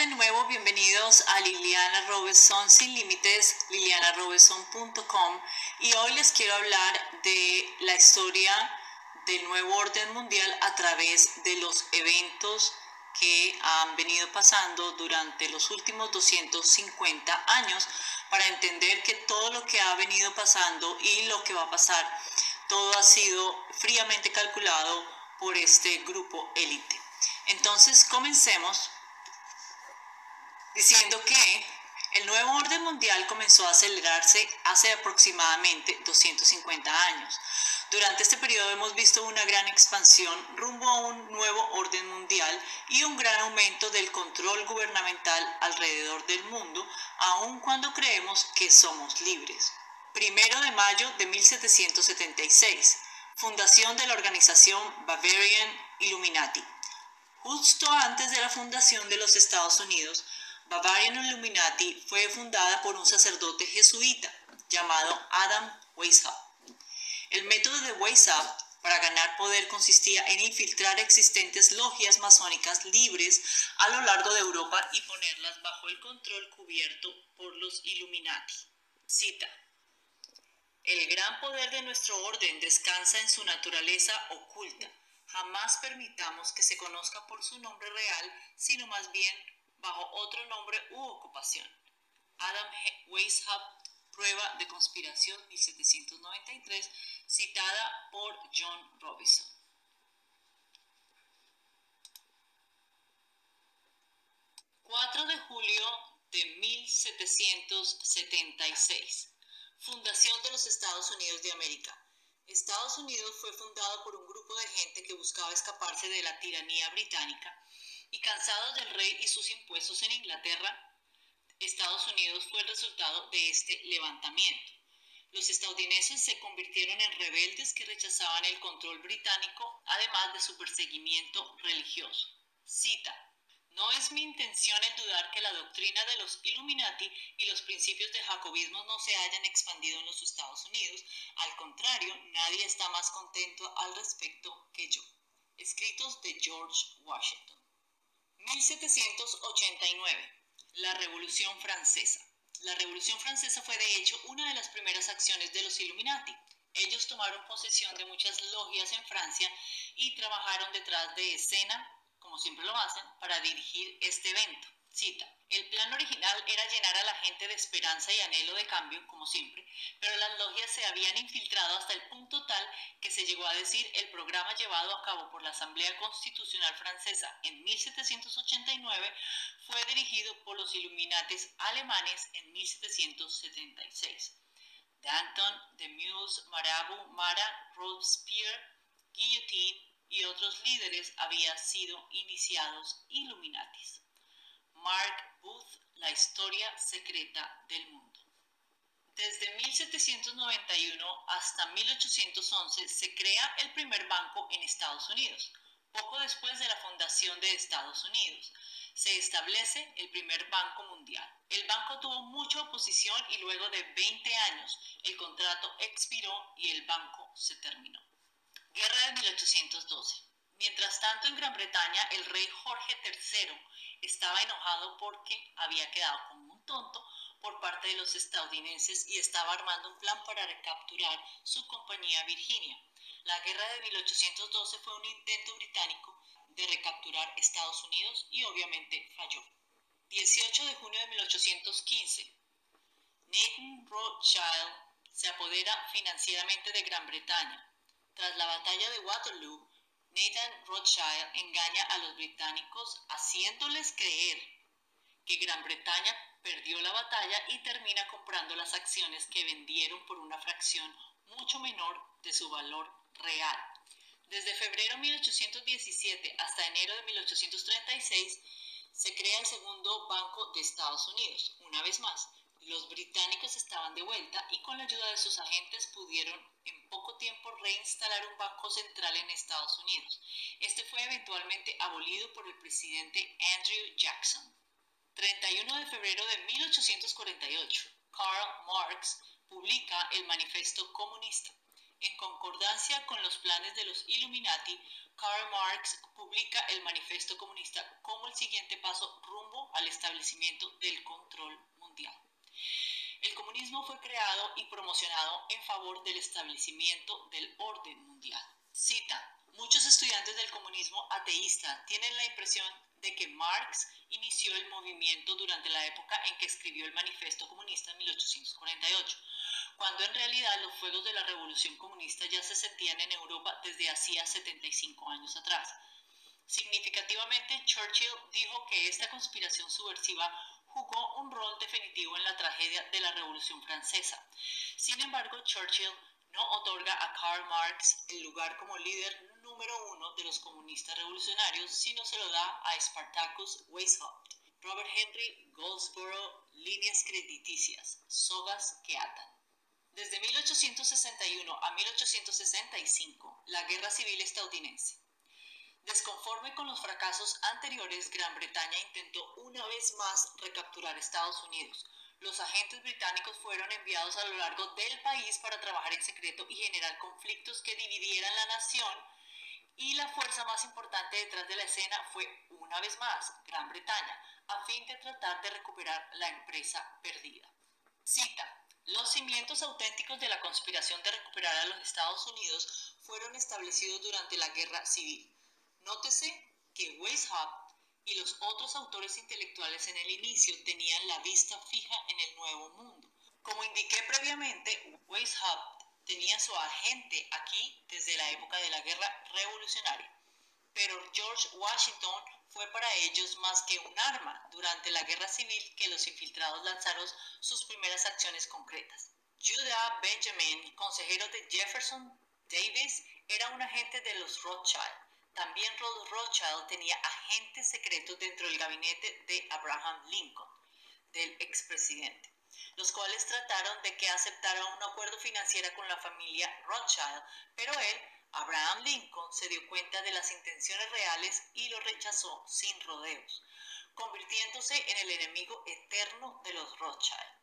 de nuevo, bienvenidos a Liliana Robeson sin límites, lilianarobeson.com y hoy les quiero hablar de la historia del nuevo orden mundial a través de los eventos que han venido pasando durante los últimos 250 años para entender que todo lo que ha venido pasando y lo que va a pasar, todo ha sido fríamente calculado por este grupo élite. Entonces, comencemos diciendo que el nuevo orden mundial comenzó a acelerarse hace aproximadamente 250 años. Durante este periodo hemos visto una gran expansión rumbo a un nuevo orden mundial y un gran aumento del control gubernamental alrededor del mundo, aun cuando creemos que somos libres. Primero de mayo de 1776, fundación de la organización Bavarian Illuminati. Justo antes de la fundación de los Estados Unidos, Bavarian Illuminati fue fundada por un sacerdote jesuita llamado Adam Weishaupt. El método de Weishaupt para ganar poder consistía en infiltrar existentes logias masónicas libres a lo largo de Europa y ponerlas bajo el control cubierto por los Illuminati. Cita. El gran poder de nuestro orden descansa en su naturaleza oculta Jamás permitamos que se conozca por su nombre real, sino más bien bajo otro nombre u ocupación. Adam Weishaupt, Prueba de Conspiración 1793, citada por John Robinson. 4 de julio de 1776. Fundación de los Estados Unidos de América. Estados Unidos fue fundado por un grupo de gente que buscaba escaparse de la tiranía británica y cansados del rey y sus impuestos en Inglaterra, Estados Unidos fue el resultado de este levantamiento. Los estadounidenses se convirtieron en rebeldes que rechazaban el control británico, además de su perseguimiento religioso. Cita. No es mi intención en dudar que la doctrina de los Illuminati y los principios del jacobismo no se hayan expandido en los Estados Unidos. Al contrario, nadie está más contento al respecto que yo. Escritos de George Washington. 1789. La Revolución Francesa. La Revolución Francesa fue de hecho una de las primeras acciones de los Illuminati. Ellos tomaron posesión de muchas logias en Francia y trabajaron detrás de escena como siempre lo hacen, para dirigir este evento. Cita. El plan original era llenar a la de esperanza y anhelo de cambio, como siempre, pero las logias se habían infiltrado hasta el punto tal que se llegó a decir el programa llevado a cabo por la Asamblea Constitucional Francesa en 1789 fue dirigido por los Illuminates alemanes en 1776. Danton, Demuse, Marabout, Mara, Robespierre, Guillotine, y otros líderes habían sido iniciados Illuminatis. Mark Booth, La historia secreta del mundo. Desde 1791 hasta 1811 se crea el primer banco en Estados Unidos. Poco después de la fundación de Estados Unidos, se establece el primer banco mundial. El banco tuvo mucha oposición y luego de 20 años el contrato expiró y el banco se terminó. Guerra de 1812. Mientras tanto, en Gran Bretaña, el rey Jorge III estaba enojado porque había quedado como un tonto por parte de los estadounidenses y estaba armando un plan para recapturar su compañía Virginia. La guerra de 1812 fue un intento británico de recapturar Estados Unidos y obviamente falló. 18 de junio de 1815. Nathan Rothschild se apodera financieramente de Gran Bretaña tras la batalla de Waterloo, Nathan Rothschild engaña a los británicos haciéndoles creer que Gran Bretaña perdió la batalla y termina comprando las acciones que vendieron por una fracción mucho menor de su valor real. Desde febrero de 1817 hasta enero de 1836 se crea el segundo Banco de Estados Unidos. Una vez más, los británicos estaban de vuelta y con la ayuda de sus agentes pudieron en poco tiempo reinstalar un banco central en Estados Unidos. Este fue eventualmente abolido por el presidente Andrew Jackson. 31 de febrero de 1848, Karl Marx publica el Manifiesto Comunista. En concordancia con los planes de los Illuminati, Karl Marx publica el Manifiesto Comunista como el siguiente paso rumbo al establecimiento del control mundial. El comunismo fue creado y promocionado en favor del establecimiento del orden mundial. Cita, muchos estudiantes del comunismo ateísta tienen la impresión de que Marx inició el movimiento durante la época en que escribió el Manifiesto Comunista en 1848, cuando en realidad los fuegos de la Revolución Comunista ya se sentían en Europa desde hacía 75 años atrás. Significativamente, Churchill dijo que esta conspiración subversiva jugó un rol definitivo en la tragedia de la Revolución Francesa. Sin embargo, Churchill no otorga a Karl Marx el lugar como líder número uno de los comunistas revolucionarios, sino se lo da a Spartacus Weishaupt. Robert Henry Goldsboro, líneas crediticias, sogas que atan. Desde 1861 a 1865, la Guerra Civil Estadounidense. Desconforme con los fracasos anteriores, Gran Bretaña intentó una vez más recapturar Estados Unidos. Los agentes británicos fueron enviados a lo largo del país para trabajar en secreto y generar conflictos que dividieran la nación y la fuerza más importante detrás de la escena fue, una vez más, Gran Bretaña, a fin de tratar de recuperar la empresa perdida. Cita. Los cimientos auténticos de la conspiración de recuperar a los Estados Unidos fueron establecidos durante la Guerra Civil. Nótese que Weishaupt y los otros autores intelectuales en el inicio tenían la vista fija en el Nuevo Mundo. Como indiqué previamente, Weishaupt tenía su agente aquí desde la época de la Guerra Revolucionaria. Pero George Washington fue para ellos más que un arma durante la Guerra Civil que los infiltrados lanzaron sus primeras acciones concretas. Judah Benjamin, consejero de Jefferson Davis, era un agente de los Rothschild. También Rothschild tenía agentes secretos dentro del gabinete de Abraham Lincoln, del expresidente los cuales trataron de que aceptara un acuerdo financiero con la familia Rothschild, pero él, Abraham Lincoln, se dio cuenta de las intenciones reales y lo rechazó sin rodeos, convirtiéndose en el enemigo eterno de los Rothschild.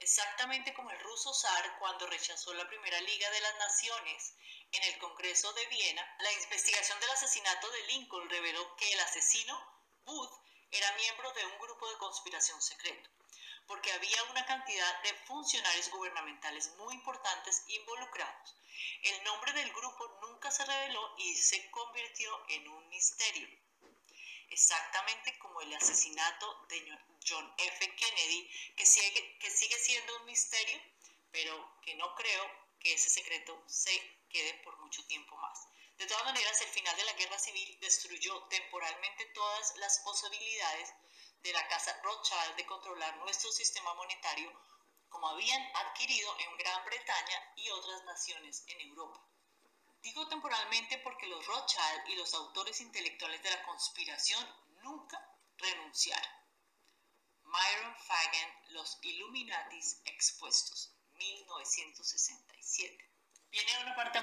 Exactamente como el ruso zar cuando rechazó la primera Liga de las Naciones en el Congreso de Viena, la investigación del asesinato de Lincoln reveló que el asesino, Booth, era miembro de un grupo de conspiración secreto porque había una cantidad de funcionarios gubernamentales muy importantes involucrados. El nombre del grupo nunca se reveló y se convirtió en un misterio, exactamente como el asesinato de John F. Kennedy, que sigue, que sigue siendo un misterio, pero que no creo que ese secreto se quede por mucho tiempo más. De todas maneras, el final de la guerra civil destruyó temporalmente todas las posibilidades de la Casa Rothschild de controlar nuestro sistema monetario como habían adquirido en Gran Bretaña y otras naciones en Europa. Digo temporalmente porque los Rothschild y los autores intelectuales de la conspiración nunca renunciaron. Myron Fagan, Los Illuminatis Expuestos, 1967. Viene una parte